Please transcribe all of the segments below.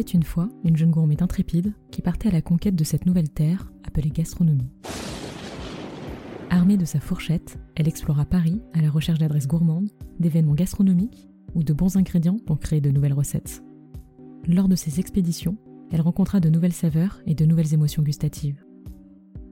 était une fois une jeune gourmette intrépide qui partait à la conquête de cette nouvelle terre appelée gastronomie. Armée de sa fourchette, elle explora Paris à la recherche d'adresses gourmandes, d'événements gastronomiques ou de bons ingrédients pour créer de nouvelles recettes. Lors de ces expéditions, elle rencontra de nouvelles saveurs et de nouvelles émotions gustatives.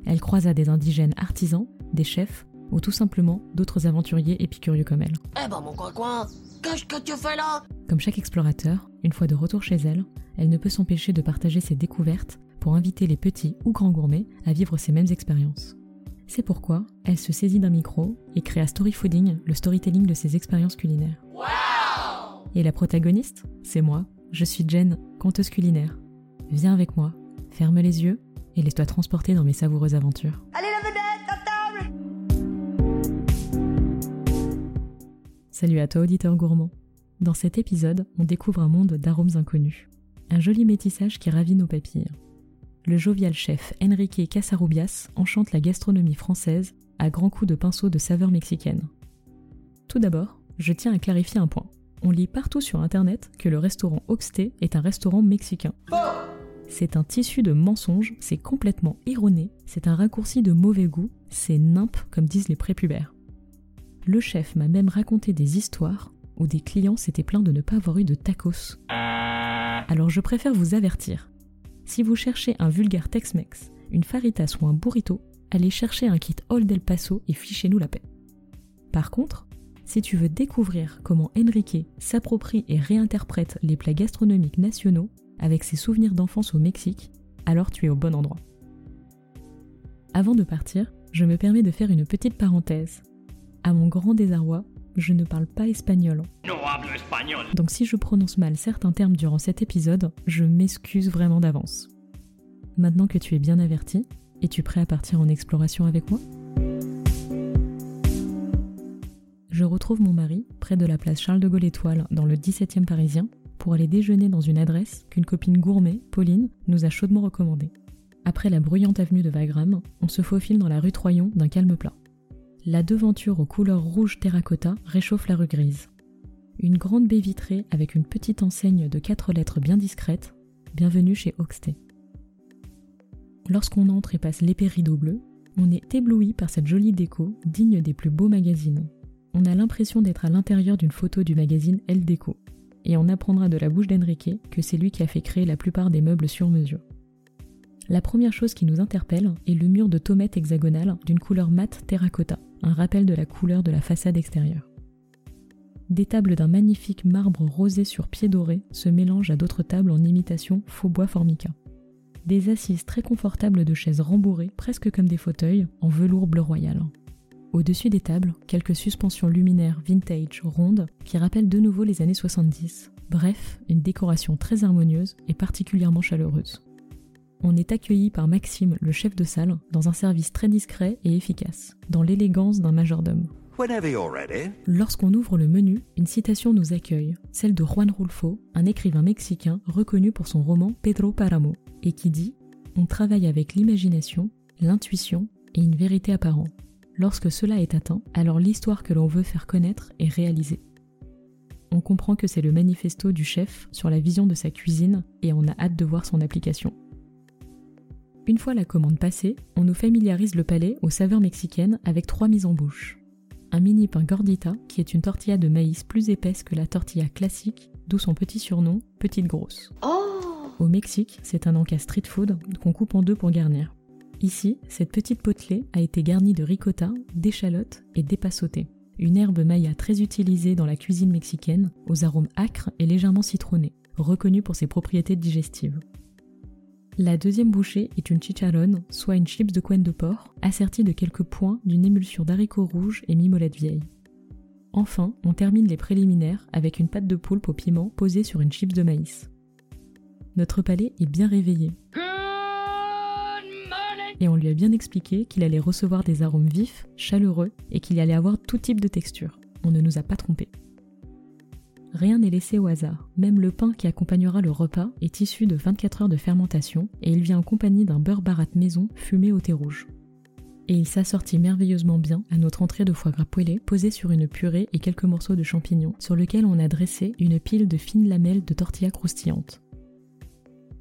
Elle croisa des indigènes artisans, des chefs ou tout simplement d'autres aventuriers épicurieux comme elle. Eh ben mon coin qu'est-ce que tu fais là? Comme chaque explorateur, une fois de retour chez elle, elle ne peut s'empêcher de partager ses découvertes pour inviter les petits ou grands gourmets à vivre ces mêmes expériences. C'est pourquoi elle se saisit d'un micro et créa Story Fooding, le storytelling de ses expériences culinaires. et la protagoniste, c'est moi. Je suis Jen, conteuse culinaire. Viens avec moi, ferme les yeux et laisse-toi transporter dans mes savoureuses aventures. Allez Salut à toi auditeur gourmand. Dans cet épisode, on découvre un monde d'arômes inconnus. Un joli métissage qui ravit nos papilles. Le jovial chef Enrique Casarubias enchante la gastronomie française à grands coups de pinceau de saveurs mexicaines. Tout d'abord, je tiens à clarifier un point. On lit partout sur internet que le restaurant Oxté est un restaurant mexicain. C'est un tissu de mensonges, c'est complètement erroné, c'est un raccourci de mauvais goût, c'est nimp comme disent les prépubères. Le chef m'a même raconté des histoires où des clients s'étaient plaints de ne pas avoir eu de tacos. Alors je préfère vous avertir. Si vous cherchez un vulgaire Tex-Mex, une faritas ou un burrito, allez chercher un kit Old El Paso et fichez-nous la paix. Par contre, si tu veux découvrir comment Enrique s'approprie et réinterprète les plats gastronomiques nationaux avec ses souvenirs d'enfance au Mexique, alors tu es au bon endroit. Avant de partir, je me permets de faire une petite parenthèse. À mon grand désarroi, je ne parle pas espagnol. Donc si je prononce mal certains termes durant cet épisode, je m'excuse vraiment d'avance. Maintenant que tu es bien averti, es-tu prêt à partir en exploration avec moi? Je retrouve mon mari près de la place Charles de Gaulle Étoile dans le 17e parisien pour aller déjeuner dans une adresse qu'une copine gourmet, Pauline, nous a chaudement recommandée. Après la bruyante avenue de Wagram, on se faufile dans la rue Troyon d'un calme plat. La devanture aux couleurs rouge terracotta réchauffe la rue grise. Une grande baie vitrée avec une petite enseigne de quatre lettres bien discrètes. Bienvenue chez Oxté. Lorsqu'on entre et passe l'épée rideau bleu, on est ébloui par cette jolie déco digne des plus beaux magazines. On a l'impression d'être à l'intérieur d'une photo du magazine Elle Déco. Et on apprendra de la bouche d'Enrique que c'est lui qui a fait créer la plupart des meubles sur mesure. La première chose qui nous interpelle est le mur de tomates hexagonal d'une couleur mate terracotta, un rappel de la couleur de la façade extérieure. Des tables d'un magnifique marbre rosé sur pied doré se mélangent à d'autres tables en imitation faux bois formica. Des assises très confortables de chaises rembourrées, presque comme des fauteuils, en velours bleu royal. Au-dessus des tables, quelques suspensions luminaires vintage rondes qui rappellent de nouveau les années 70. Bref, une décoration très harmonieuse et particulièrement chaleureuse. On est accueilli par Maxime, le chef de salle, dans un service très discret et efficace, dans l'élégance d'un majordome. Lorsqu'on ouvre le menu, une citation nous accueille, celle de Juan Rulfo, un écrivain mexicain reconnu pour son roman Pedro Paramo, et qui dit On travaille avec l'imagination, l'intuition et une vérité apparente. Lorsque cela est atteint, alors l'histoire que l'on veut faire connaître est réalisée. On comprend que c'est le manifesto du chef sur la vision de sa cuisine et on a hâte de voir son application. Une fois la commande passée, on nous familiarise le palais aux saveurs mexicaines avec trois mises en bouche. Un mini pain gordita, qui est une tortilla de maïs plus épaisse que la tortilla classique, d'où son petit surnom, petite grosse. Au Mexique, c'est un encas street food qu'on coupe en deux pour garnir. Ici, cette petite potelée a été garnie de ricotta, d'échalotes et d'épassauté, une herbe maya très utilisée dans la cuisine mexicaine, aux arômes acres et légèrement citronnés, reconnue pour ses propriétés digestives. La deuxième bouchée est une chicharron, soit une chips de couenne de porc, assertie de quelques points d'une émulsion d'haricots rouges et mimolette vieille. Enfin, on termine les préliminaires avec une pâte de poulpe au piment posée sur une chips de maïs. Notre palais est bien réveillé. Et on lui a bien expliqué qu'il allait recevoir des arômes vifs, chaleureux et qu'il allait avoir tout type de texture. On ne nous a pas trompés. Rien n'est laissé au hasard. Même le pain qui accompagnera le repas est issu de 24 heures de fermentation et il vient en compagnie d'un beurre barat maison fumé au thé rouge. Et il s'assortit merveilleusement bien à notre entrée de foie gras poêlé posé sur une purée et quelques morceaux de champignons sur lequel on a dressé une pile de fines lamelles de tortilla croustillantes.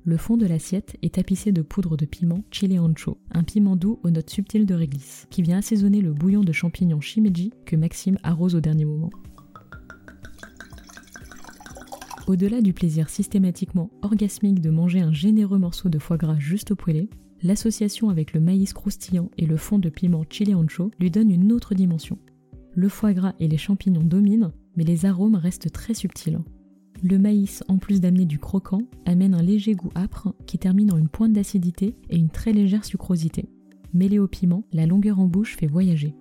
Le fond de l'assiette est tapissé de poudre de piment chile ancho, un piment doux aux notes subtiles de réglisse, qui vient assaisonner le bouillon de champignons shimeji que Maxime arrose au dernier moment. Au-delà du plaisir systématiquement orgasmique de manger un généreux morceau de foie gras juste au poêlé, l'association avec le maïs croustillant et le fond de piment chili ancho lui donne une autre dimension. Le foie gras et les champignons dominent, mais les arômes restent très subtils. Le maïs, en plus d'amener du croquant, amène un léger goût âpre qui termine en une pointe d'acidité et une très légère sucrosité. Mêlé au piment, la longueur en bouche fait voyager.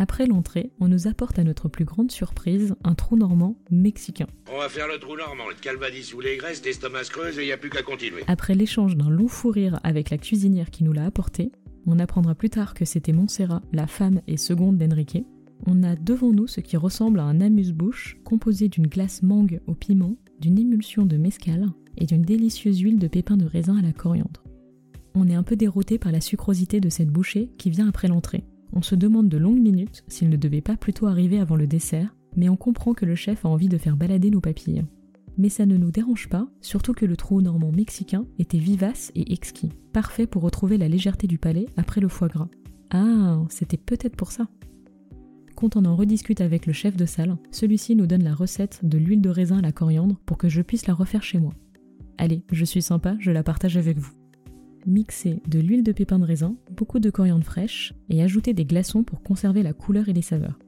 Après l'entrée, on nous apporte à notre plus grande surprise un trou normand mexicain. On va faire le trou normand, le calvadis ou les graisses, l'estomac creuse et il n'y a plus qu'à continuer. Après l'échange d'un long fou rire avec la cuisinière qui nous l'a apporté, on apprendra plus tard que c'était Montserrat, la femme et seconde d'Enrique. On a devant nous ce qui ressemble à un amuse-bouche composé d'une glace mangue au piment, d'une émulsion de mescal et d'une délicieuse huile de pépins de raisin à la coriandre. On est un peu dérouté par la sucrosité de cette bouchée qui vient après l'entrée. On se demande de longues minutes s'il ne devait pas plutôt arriver avant le dessert, mais on comprend que le chef a envie de faire balader nos papilles. Mais ça ne nous dérange pas, surtout que le trou normand mexicain était vivace et exquis, parfait pour retrouver la légèreté du palais après le foie gras. Ah, c'était peut-être pour ça. Quand on en rediscute avec le chef de salle, celui-ci nous donne la recette de l'huile de raisin à la coriandre pour que je puisse la refaire chez moi. Allez, je suis sympa, je la partage avec vous mixer de l'huile de pépins de raisin, beaucoup de coriandre fraîche et ajouter des glaçons pour conserver la couleur et les saveurs.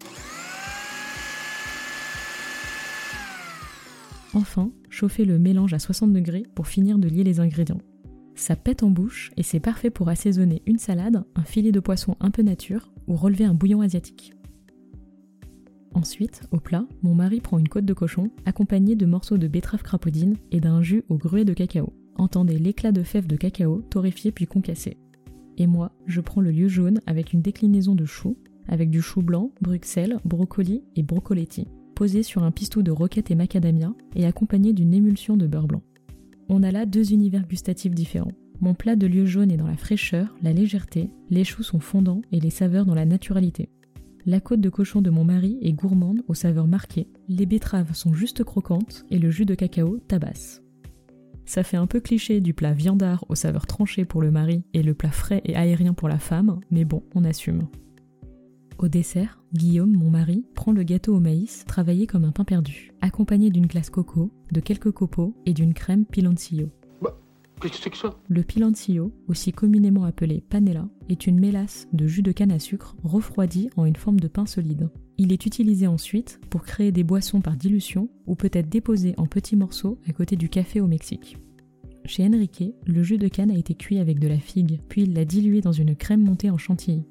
Enfin, chauffer le mélange à 60 degrés pour finir de lier les ingrédients. Ça pète en bouche et c'est parfait pour assaisonner une salade, un filet de poisson un peu nature ou relever un bouillon asiatique. Ensuite, au plat, mon mari prend une côte de cochon accompagnée de morceaux de betterave crapaudine et d'un jus au gruet de cacao entendez l'éclat de fèves de cacao torréfié puis concassé. Et moi, je prends le lieu jaune avec une déclinaison de choux, avec du chou blanc, bruxelles, brocoli et brocoletti, posé sur un pistou de roquette et macadamia et accompagné d'une émulsion de beurre blanc. On a là deux univers gustatifs différents. Mon plat de lieu jaune est dans la fraîcheur, la légèreté, les choux sont fondants et les saveurs dans la naturalité. La côte de cochon de mon mari est gourmande aux saveurs marquées, les betteraves sont juste croquantes et le jus de cacao tabasse. Ça fait un peu cliché du plat viandard aux saveurs tranchées pour le mari et le plat frais et aérien pour la femme, mais bon, on assume. Au dessert, Guillaume, mon mari, prend le gâteau au maïs travaillé comme un pain perdu, accompagné d'une glace coco, de quelques copeaux et d'une crème piloncillo. Bah, qu'est-ce que c'est que ça? Le piloncillo, aussi communément appelé panella, est une mélasse de jus de canne à sucre refroidi en une forme de pain solide. Il est utilisé ensuite pour créer des boissons par dilution ou peut être déposé en petits morceaux à côté du café au Mexique. Chez Enrique, le jus de canne a été cuit avec de la figue, puis il l'a dilué dans une crème montée en chantilly.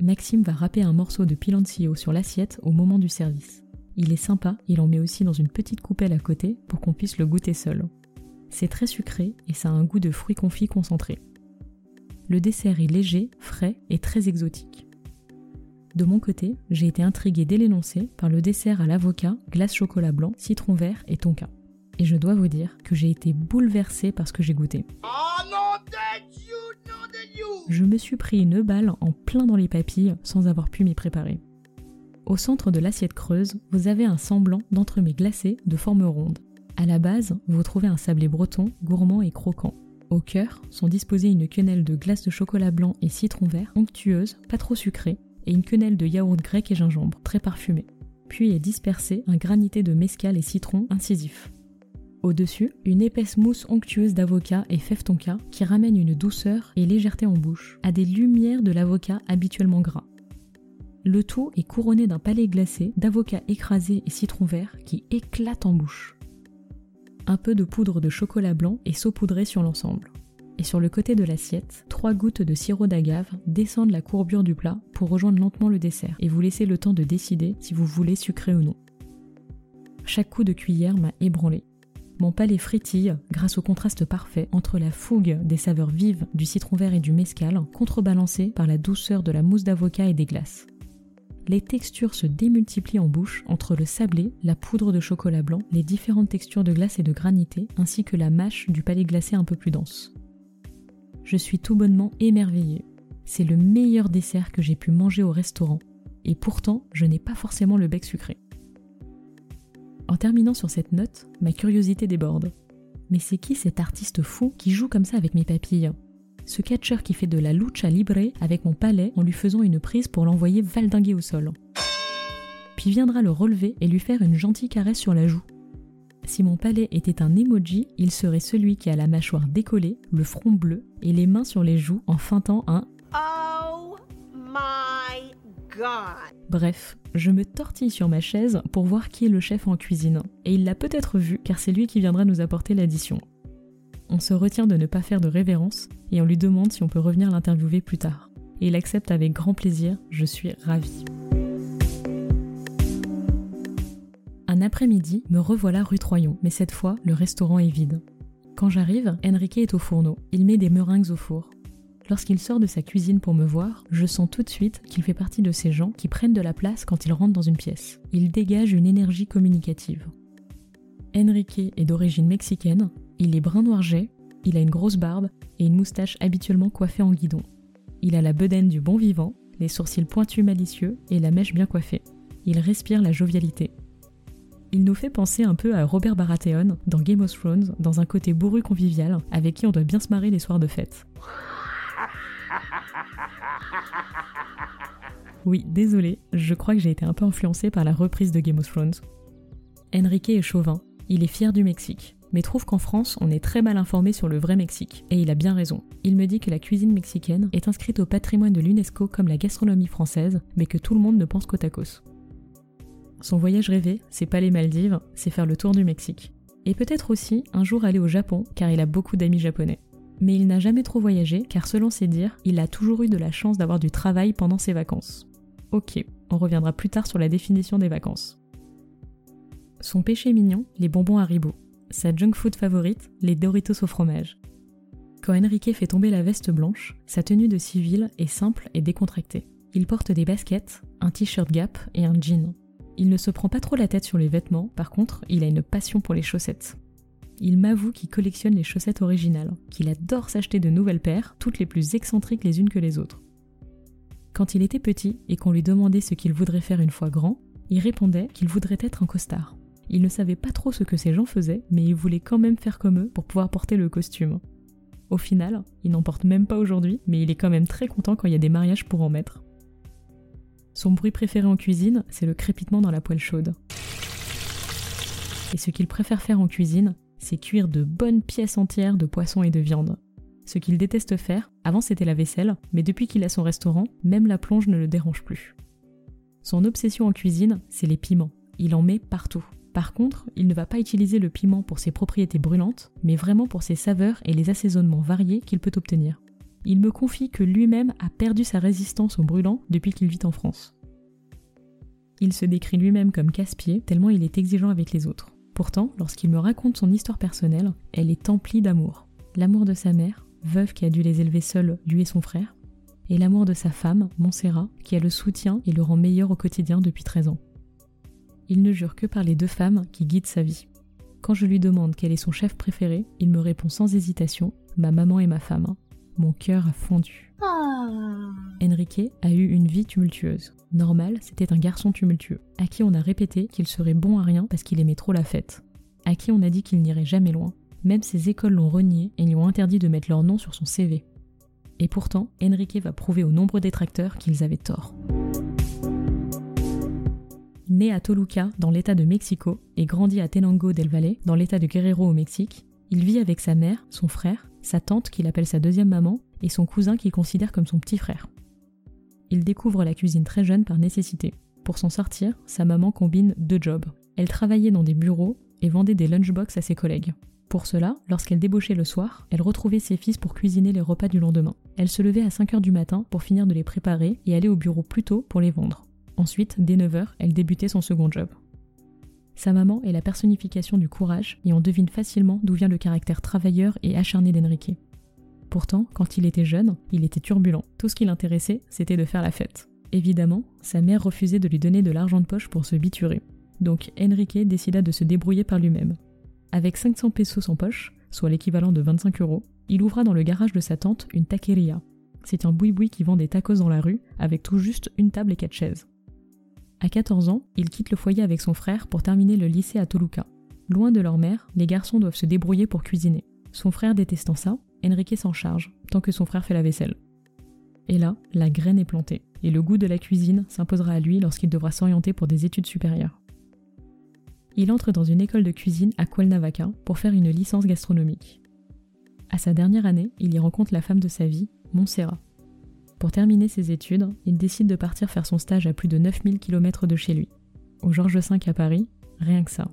Maxime va râper un morceau de piloncillo sur l'assiette au moment du service. Il est sympa, il en met aussi dans une petite coupelle à côté pour qu'on puisse le goûter seul. C'est très sucré et ça a un goût de fruits confits concentré. Le dessert est léger, frais et très exotique. De mon côté, j'ai été intriguée dès l'énoncé par le dessert à l'avocat, glace chocolat blanc, citron vert et tonka. Et je dois vous dire que j'ai été bouleversée par ce que j'ai goûté. Je me suis pris une balle en plein dans les papilles sans avoir pu m'y préparer. Au centre de l'assiette creuse, vous avez un semblant d'entremets glacés de forme ronde. À la base, vous trouvez un sablé breton, gourmand et croquant. Au cœur sont disposées une quenelle de glace de chocolat blanc et citron vert, onctueuse, pas trop sucrée, et une quenelle de yaourt grec et gingembre, très parfumée. Puis est dispersé un granité de mescal et citron incisif. Au-dessus, une épaisse mousse onctueuse d'avocat et fève qui ramène une douceur et légèreté en bouche, à des lumières de l'avocat habituellement gras. Le tout est couronné d'un palais glacé d'avocat écrasé et citron vert qui éclate en bouche. Un peu de poudre de chocolat blanc est saupoudré sur l'ensemble et sur le côté de l'assiette, trois gouttes de sirop d'agave descendent la courbure du plat pour rejoindre lentement le dessert et vous laisser le temps de décider si vous voulez sucrer ou non. Chaque coup de cuillère m'a ébranlé. Mon palais frétille grâce au contraste parfait entre la fougue des saveurs vives du citron vert et du mescal, contrebalancée par la douceur de la mousse d'avocat et des glaces. Les textures se démultiplient en bouche entre le sablé, la poudre de chocolat blanc, les différentes textures de glace et de granité, ainsi que la mâche du palais glacé un peu plus dense je suis tout bonnement émerveillée. C'est le meilleur dessert que j'ai pu manger au restaurant, et pourtant je n'ai pas forcément le bec sucré. En terminant sur cette note, ma curiosité déborde. Mais c'est qui cet artiste fou qui joue comme ça avec mes papilles? Ce catcheur qui fait de la lucha libre avec mon palais en lui faisant une prise pour l'envoyer valdinguer au sol. Puis viendra le relever et lui faire une gentille caresse sur la joue. Si mon palais était un emoji, il serait celui qui a la mâchoire décollée, le front bleu et les mains sur les joues en feintant un Oh my god. Bref, je me tortille sur ma chaise pour voir qui est le chef en cuisine. Et il l'a peut-être vu car c'est lui qui viendra nous apporter l'addition. On se retient de ne pas faire de révérence et on lui demande si on peut revenir l'interviewer plus tard. Et il accepte avec grand plaisir, je suis ravie. Après-midi, me revoilà rue Troyon, mais cette fois, le restaurant est vide. Quand j'arrive, Enrique est au fourneau. Il met des meringues au four. Lorsqu'il sort de sa cuisine pour me voir, je sens tout de suite qu'il fait partie de ces gens qui prennent de la place quand ils rentrent dans une pièce. Il dégage une énergie communicative. Enrique est d'origine mexicaine, il est brun noirget, il a une grosse barbe et une moustache habituellement coiffée en guidon. Il a la bedaine du bon vivant, les sourcils pointus malicieux et la mèche bien coiffée. Il respire la jovialité. Il nous fait penser un peu à Robert Baratheon dans Game of Thrones, dans un côté bourru convivial, avec qui on doit bien se marrer les soirs de fête. Oui, désolé, je crois que j'ai été un peu influencé par la reprise de Game of Thrones. Enrique est chauvin, il est fier du Mexique, mais trouve qu'en France, on est très mal informé sur le vrai Mexique, et il a bien raison. Il me dit que la cuisine mexicaine est inscrite au patrimoine de l'UNESCO comme la gastronomie française, mais que tout le monde ne pense qu'au tacos. Son voyage rêvé, c'est pas les Maldives, c'est faire le tour du Mexique. Et peut-être aussi un jour aller au Japon, car il a beaucoup d'amis japonais mais il n'a jamais trop voyagé car selon ses dires, il a toujours eu de la chance d'avoir du travail pendant ses vacances. Ok, on reviendra plus tard sur la définition des vacances. Son péché mignon, les bonbons Haribo. Sa junk food favorite, les Doritos au fromage. Quand Enrique fait tomber la veste blanche, sa tenue de civil est simple et décontractée. Il porte des baskets, un t-shirt Gap et un jean. Il ne se prend pas trop la tête sur les vêtements, par contre, il a une passion pour les chaussettes il m'avoue qu'il collectionne les chaussettes originales, qu'il adore s'acheter de nouvelles paires, toutes les plus excentriques les unes que les autres. Quand il était petit et qu'on lui demandait ce qu'il voudrait faire une fois grand, il répondait qu'il voudrait être un costard. Il ne savait pas trop ce que ces gens faisaient, mais il voulait quand même faire comme eux pour pouvoir porter le costume. Au final, il n'en porte même pas aujourd'hui, mais il est quand même très content quand il y a des mariages pour en mettre. Son bruit préféré en cuisine, c'est le crépitement dans la poêle chaude. Et ce qu'il préfère faire en cuisine, c'est cuire de bonnes pièces entières de poisson et de viande. Ce qu'il déteste faire, avant c'était la vaisselle, mais depuis qu'il a son restaurant, même la plonge ne le dérange plus. Son obsession en cuisine, c'est les piments. Il en met partout. Par contre, il ne va pas utiliser le piment pour ses propriétés brûlantes, mais vraiment pour ses saveurs et les assaisonnements variés qu'il peut obtenir. Il me confie que lui-même a perdu sa résistance au brûlant depuis qu'il vit en France. Il se décrit lui-même comme casse-pied tellement il est exigeant avec les autres. Pourtant, lorsqu'il me raconte son histoire personnelle, elle est emplie d'amour. L'amour de sa mère, veuve qui a dû les élever seule, lui et son frère, et l'amour de sa femme, Montserrat, qui a le soutien et le rend meilleur au quotidien depuis 13 ans. Il ne jure que par les deux femmes qui guident sa vie. Quand je lui demande quel est son chef préféré, il me répond sans hésitation ma maman et ma femme. Mon cœur a fondu. Ah. Enrique a eu une vie tumultueuse. Normal, c'était un garçon tumultueux, à qui on a répété qu'il serait bon à rien parce qu'il aimait trop la fête, à qui on a dit qu'il n'irait jamais loin. Même ses écoles l'ont renié et lui ont interdit de mettre leur nom sur son CV. Et pourtant, Enrique va prouver aux nombreux détracteurs qu'ils avaient tort. Né à Toluca, dans l'état de Mexico, et grandi à Tenango del Valle, dans l'état de Guerrero au Mexique, il vit avec sa mère, son frère, sa tante qu'il appelle sa deuxième maman, et son cousin qu'il considère comme son petit frère. Il découvre la cuisine très jeune par nécessité. Pour s'en sortir, sa maman combine deux jobs. Elle travaillait dans des bureaux et vendait des lunchbox à ses collègues. Pour cela, lorsqu'elle débauchait le soir, elle retrouvait ses fils pour cuisiner les repas du lendemain. Elle se levait à 5h du matin pour finir de les préparer et aller au bureau plus tôt pour les vendre. Ensuite, dès 9h, elle débutait son second job. Sa maman est la personnification du courage et on devine facilement d'où vient le caractère travailleur et acharné d'Enrique. Pourtant, quand il était jeune, il était turbulent. Tout ce qui l'intéressait, c'était de faire la fête. Évidemment, sa mère refusait de lui donner de l'argent de poche pour se biturer. Donc Enrique décida de se débrouiller par lui-même. Avec 500 pesos en poche, soit l'équivalent de 25 euros, il ouvra dans le garage de sa tante une taqueria. C'est un boui-boui qui vend des tacos dans la rue, avec tout juste une table et quatre chaises. À 14 ans, il quitte le foyer avec son frère pour terminer le lycée à Toluca. Loin de leur mère, les garçons doivent se débrouiller pour cuisiner. Son frère détestant ça, Enrique s'en charge, tant que son frère fait la vaisselle. Et là, la graine est plantée, et le goût de la cuisine s'imposera à lui lorsqu'il devra s'orienter pour des études supérieures. Il entre dans une école de cuisine à Cuernavaca pour faire une licence gastronomique. À sa dernière année, il y rencontre la femme de sa vie, Montserrat. Pour terminer ses études, il décide de partir faire son stage à plus de 9000 km de chez lui. Au Georges V à Paris, rien que ça.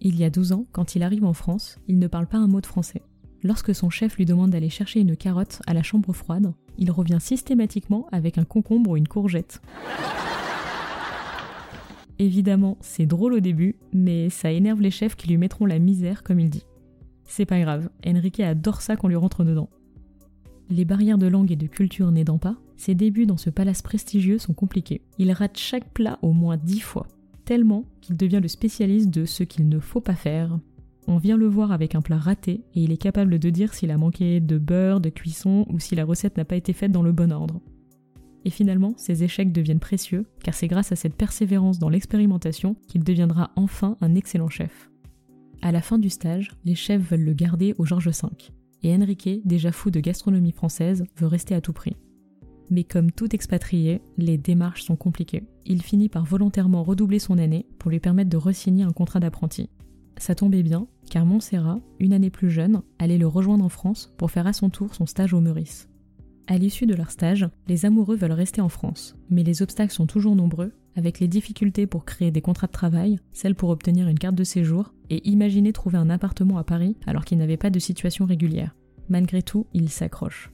Il y a 12 ans, quand il arrive en France, il ne parle pas un mot de français. Lorsque son chef lui demande d'aller chercher une carotte à la chambre froide, il revient systématiquement avec un concombre ou une courgette. Évidemment, c'est drôle au début, mais ça énerve les chefs qui lui mettront la misère, comme il dit. C'est pas grave, Enrique adore ça qu'on lui rentre dedans. Les barrières de langue et de culture n'aidant pas, ses débuts dans ce palace prestigieux sont compliqués. Il rate chaque plat au moins dix fois, tellement qu'il devient le spécialiste de ce qu'il ne faut pas faire. On vient le voir avec un plat raté et il est capable de dire s'il a manqué de beurre, de cuisson ou si la recette n'a pas été faite dans le bon ordre. Et finalement, ses échecs deviennent précieux, car c'est grâce à cette persévérance dans l'expérimentation qu'il deviendra enfin un excellent chef. À la fin du stage, les chefs veulent le garder au Georges V, et Enrique, déjà fou de gastronomie française, veut rester à tout prix. Mais comme tout expatrié, les démarches sont compliquées. Il finit par volontairement redoubler son année pour lui permettre de re-signer un contrat d'apprenti. Ça tombait bien, car Montserrat, une année plus jeune, allait le rejoindre en France pour faire à son tour son stage au Meurice. À l'issue de leur stage, les amoureux veulent rester en France, mais les obstacles sont toujours nombreux, avec les difficultés pour créer des contrats de travail, celles pour obtenir une carte de séjour, et imaginer trouver un appartement à Paris alors qu'il n'avait pas de situation régulière. Malgré tout, il s'accroche.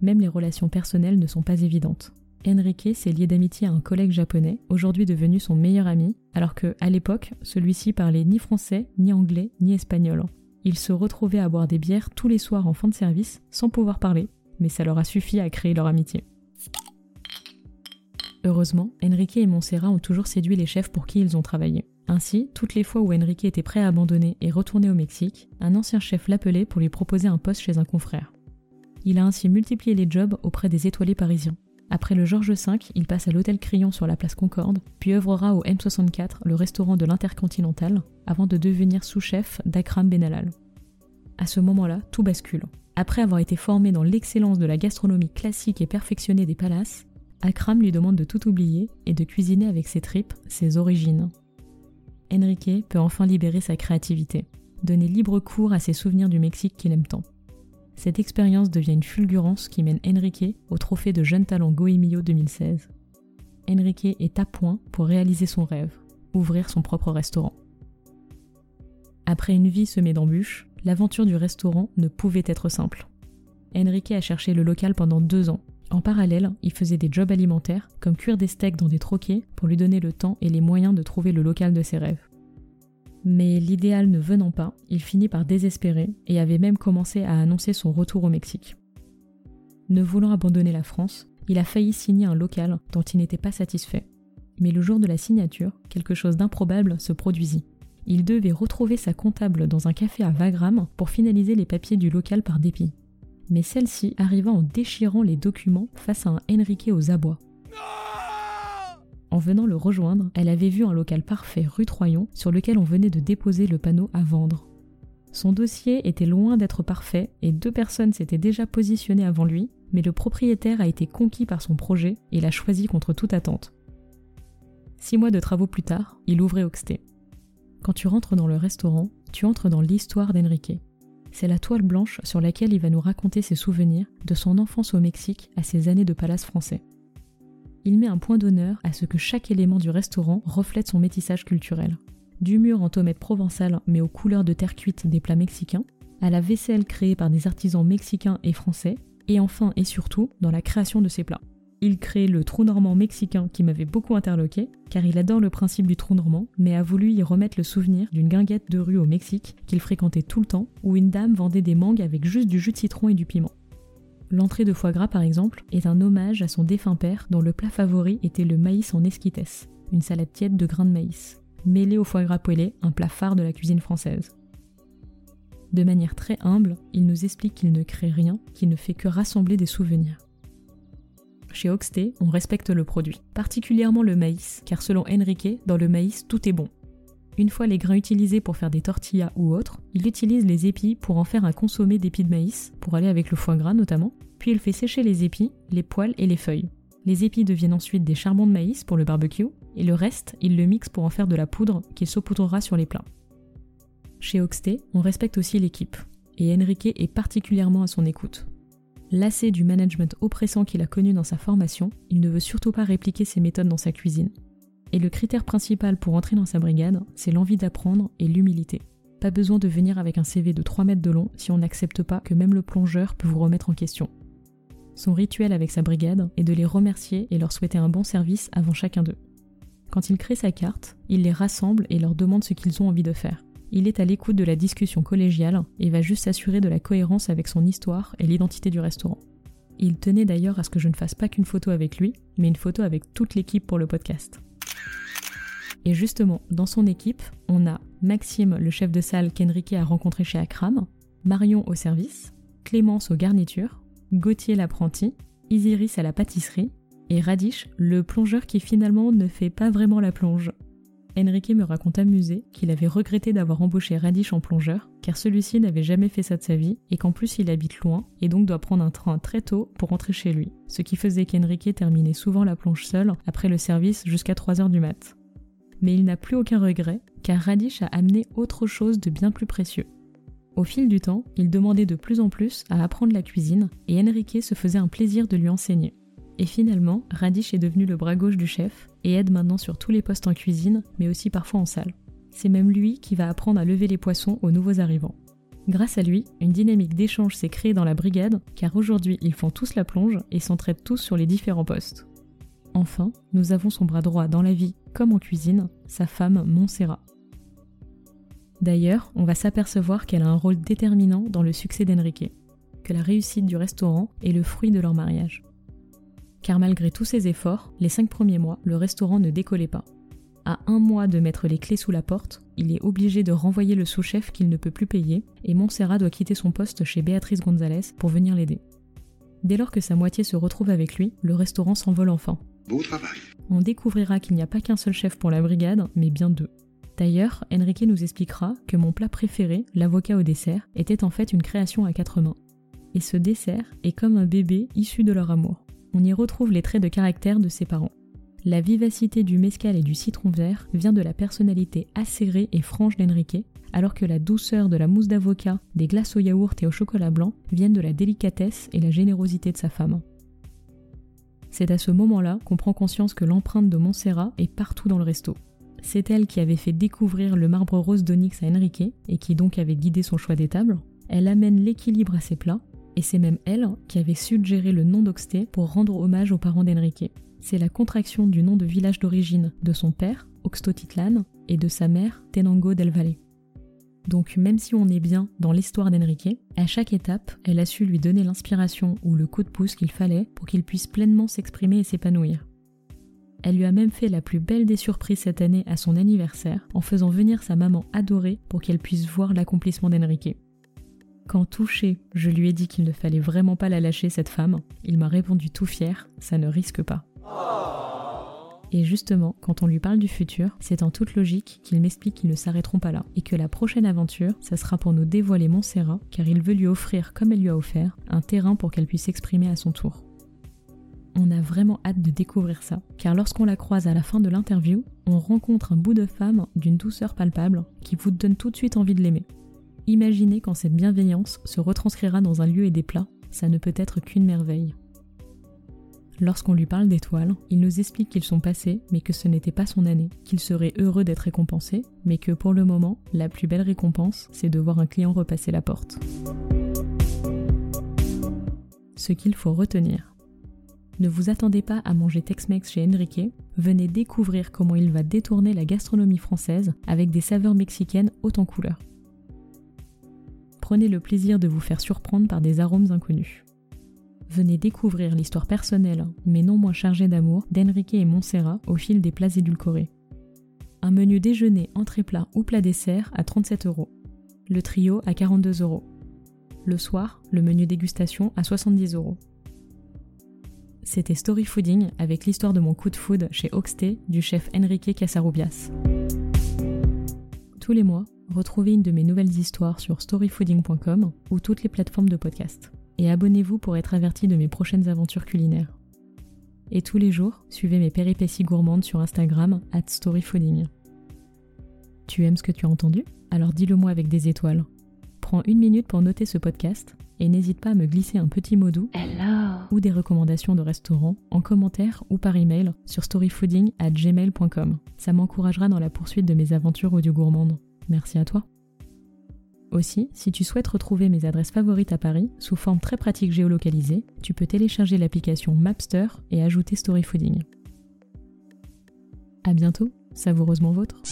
Même les relations personnelles ne sont pas évidentes. Enrique s'est lié d'amitié à un collègue japonais, aujourd'hui devenu son meilleur ami, alors que, à l'époque, celui-ci parlait ni français, ni anglais, ni espagnol. Ils se retrouvaient à boire des bières tous les soirs en fin de service, sans pouvoir parler, mais ça leur a suffi à créer leur amitié. Heureusement, Enrique et Montserrat ont toujours séduit les chefs pour qui ils ont travaillé. Ainsi, toutes les fois où Enrique était prêt à abandonner et retourner au Mexique, un ancien chef l'appelait pour lui proposer un poste chez un confrère. Il a ainsi multiplié les jobs auprès des étoilés parisiens. Après le Georges V, il passe à l'hôtel Crillon sur la place Concorde, puis œuvrera au M64, le restaurant de l'Intercontinental, avant de devenir sous-chef d'Akram Benalal. À ce moment-là, tout bascule. Après avoir été formé dans l'excellence de la gastronomie classique et perfectionnée des palaces, Akram lui demande de tout oublier et de cuisiner avec ses tripes, ses origines. Enrique peut enfin libérer sa créativité, donner libre cours à ses souvenirs du Mexique qu'il aime tant. Cette expérience devient une fulgurance qui mène Enrique au trophée de jeune talent Goemio 2016. Enrique est à point pour réaliser son rêve, ouvrir son propre restaurant. Après une vie semée d'embûches, l'aventure du restaurant ne pouvait être simple. Enrique a cherché le local pendant deux ans. En parallèle, il faisait des jobs alimentaires, comme cuire des steaks dans des troquets, pour lui donner le temps et les moyens de trouver le local de ses rêves. Mais l'idéal ne venant pas, il finit par désespérer et avait même commencé à annoncer son retour au Mexique. Ne voulant abandonner la France, il a failli signer un local dont il n'était pas satisfait. Mais le jour de la signature, quelque chose d'improbable se produisit il devait retrouver sa comptable dans un café à Wagram pour finaliser les papiers du local par dépit. Mais celle-ci arriva en déchirant les documents face à un Enrique aux abois. En venant le rejoindre, elle avait vu un local parfait rue Troyon sur lequel on venait de déposer le panneau à vendre. Son dossier était loin d'être parfait et deux personnes s'étaient déjà positionnées avant lui, mais le propriétaire a été conquis par son projet et l'a choisi contre toute attente. Six mois de travaux plus tard, il ouvrait Oxté. Quand tu rentres dans le restaurant, tu entres dans l'histoire d'Enrique. C'est la toile blanche sur laquelle il va nous raconter ses souvenirs de son enfance au Mexique à ses années de palace français. Il met un point d'honneur à ce que chaque élément du restaurant reflète son métissage culturel. Du mur en tomate provençale mais aux couleurs de terre cuite des plats mexicains, à la vaisselle créée par des artisans mexicains et français, et enfin et surtout dans la création de ses plats. Il crée le trou normand mexicain qui m'avait beaucoup interloqué, car il adore le principe du trou normand, mais a voulu y remettre le souvenir d'une guinguette de rue au Mexique qu'il fréquentait tout le temps, où une dame vendait des mangues avec juste du jus de citron et du piment. L'entrée de foie gras, par exemple, est un hommage à son défunt père dont le plat favori était le maïs en esquites, une salade tiède de grains de maïs, mêlée au foie gras poêlé, un plat phare de la cuisine française. De manière très humble, il nous explique qu'il ne crée rien, qu'il ne fait que rassembler des souvenirs. Chez Oxté, on respecte le produit, particulièrement le maïs, car selon Enrique, dans le maïs, tout est bon. Une fois les grains utilisés pour faire des tortillas ou autres, il utilise les épis pour en faire un consommé d'épis de maïs, pour aller avec le foie gras notamment, puis il fait sécher les épis, les poils et les feuilles. Les épis deviennent ensuite des charbons de maïs pour le barbecue, et le reste, il le mixe pour en faire de la poudre qu'il saupoudrera sur les plats. Chez Oxté, on respecte aussi l'équipe, et Enrique est particulièrement à son écoute. Lassé du management oppressant qu'il a connu dans sa formation, il ne veut surtout pas répliquer ses méthodes dans sa cuisine. Et le critère principal pour entrer dans sa brigade, c'est l'envie d'apprendre et l'humilité. Pas besoin de venir avec un CV de 3 mètres de long si on n'accepte pas que même le plongeur peut vous remettre en question. Son rituel avec sa brigade est de les remercier et leur souhaiter un bon service avant chacun d'eux. Quand il crée sa carte, il les rassemble et leur demande ce qu'ils ont envie de faire. Il est à l'écoute de la discussion collégiale et va juste s'assurer de la cohérence avec son histoire et l'identité du restaurant. Il tenait d'ailleurs à ce que je ne fasse pas qu'une photo avec lui, mais une photo avec toute l'équipe pour le podcast. Et justement, dans son équipe, on a Maxime, le chef de salle qu'Enrique a rencontré chez Akram, Marion au service, Clémence aux garnitures, Gauthier l'apprenti, Isiris à la pâtisserie, et Radish, le plongeur qui finalement ne fait pas vraiment la plonge. Enrique me raconte amusé qu'il avait regretté d'avoir embauché Radish en plongeur, car celui-ci n'avait jamais fait ça de sa vie, et qu'en plus il habite loin, et donc doit prendre un train très tôt pour rentrer chez lui, ce qui faisait qu'Enrique terminait souvent la plonge seul, après le service jusqu'à 3h du mat. Mais il n'a plus aucun regret, car Radish a amené autre chose de bien plus précieux. Au fil du temps, il demandait de plus en plus à apprendre la cuisine, et Enrique se faisait un plaisir de lui enseigner. Et finalement, Radish est devenu le bras gauche du chef et aide maintenant sur tous les postes en cuisine, mais aussi parfois en salle. C'est même lui qui va apprendre à lever les poissons aux nouveaux arrivants. Grâce à lui, une dynamique d'échange s'est créée dans la brigade, car aujourd'hui ils font tous la plonge et s'entraident tous sur les différents postes. Enfin, nous avons son bras droit dans la vie comme en cuisine, sa femme Montserrat. D'ailleurs, on va s'apercevoir qu'elle a un rôle déterminant dans le succès d'Enrique, que la réussite du restaurant est le fruit de leur mariage car malgré tous ses efforts, les cinq premiers mois, le restaurant ne décollait pas. À un mois de mettre les clés sous la porte, il est obligé de renvoyer le sous-chef qu'il ne peut plus payer, et Montserrat doit quitter son poste chez Béatrice Gonzalez pour venir l'aider. Dès lors que sa moitié se retrouve avec lui, le restaurant s'envole enfin. Beau travail. On découvrira qu'il n'y a pas qu'un seul chef pour la brigade, mais bien deux. D'ailleurs, Enrique nous expliquera que mon plat préféré, l'avocat au dessert, était en fait une création à quatre mains. Et ce dessert est comme un bébé issu de leur amour on y retrouve les traits de caractère de ses parents. La vivacité du mescal et du citron vert vient de la personnalité acérée et franche d'Enrique, alors que la douceur de la mousse d'avocat, des glaces au yaourt et au chocolat blanc viennent de la délicatesse et la générosité de sa femme. C'est à ce moment-là qu'on prend conscience que l'empreinte de Montserrat est partout dans le resto. C'est elle qui avait fait découvrir le marbre rose d'Onyx à Enrique et qui donc avait guidé son choix des tables. Elle amène l'équilibre à ses plats et c'est même elle qui avait suggéré le nom d'Oxté pour rendre hommage aux parents d'Enrique. C'est la contraction du nom de village d'origine de son père, Oxtotitlan, et de sa mère, Tenango del Valle. Donc même si on est bien dans l'histoire d'Enrique, à chaque étape, elle a su lui donner l'inspiration ou le coup de pouce qu'il fallait pour qu'il puisse pleinement s'exprimer et s'épanouir. Elle lui a même fait la plus belle des surprises cette année à son anniversaire en faisant venir sa maman adorée pour qu'elle puisse voir l'accomplissement d'Enrique. Quand touché, je lui ai dit qu'il ne fallait vraiment pas la lâcher, cette femme, il m'a répondu tout fier, ça ne risque pas. Et justement, quand on lui parle du futur, c'est en toute logique qu'il m'explique qu'ils ne s'arrêteront pas là, et que la prochaine aventure, ça sera pour nous dévoiler Montserrat, car il veut lui offrir, comme elle lui a offert, un terrain pour qu'elle puisse s'exprimer à son tour. On a vraiment hâte de découvrir ça, car lorsqu'on la croise à la fin de l'interview, on rencontre un bout de femme d'une douceur palpable qui vous donne tout de suite envie de l'aimer. Imaginez quand cette bienveillance se retranscrira dans un lieu et des plats, ça ne peut être qu'une merveille. Lorsqu'on lui parle d'étoiles, il nous explique qu'ils sont passés, mais que ce n'était pas son année, qu'il serait heureux d'être récompensé, mais que pour le moment, la plus belle récompense, c'est de voir un client repasser la porte. Ce qu'il faut retenir. Ne vous attendez pas à manger Tex-Mex chez Enrique, venez découvrir comment il va détourner la gastronomie française avec des saveurs mexicaines hautes en couleurs prenez le plaisir de vous faire surprendre par des arômes inconnus. Venez découvrir l'histoire personnelle, mais non moins chargée d'amour, d'Enrique et Montserrat au fil des plats édulcorés. Un menu déjeuner, entrée plat ou plat dessert à 37 euros. Le trio à 42 euros. Le soir, le menu dégustation à 70 euros. C'était Story Fooding avec l'histoire de mon coup de food chez Oxté du chef Enrique Casarubias. Tous les mois, retrouvez une de mes nouvelles histoires sur storyfooding.com ou toutes les plateformes de podcast. Et abonnez-vous pour être averti de mes prochaines aventures culinaires. Et tous les jours, suivez mes péripéties gourmandes sur Instagram at storyfooding. Tu aimes ce que tu as entendu? Alors dis-le moi avec des étoiles. Prends une minute pour noter ce podcast et n'hésite pas à me glisser un petit mot doux ou des recommandations de restaurants en commentaire ou par email sur storyfooding at gmail.com. Ça m'encouragera dans la poursuite de mes aventures audio gourmandes. Merci à toi. Aussi, si tu souhaites retrouver mes adresses favorites à Paris sous forme très pratique géolocalisée, tu peux télécharger l'application Mapster et ajouter Storyfooding. À bientôt, savoureusement vôtre.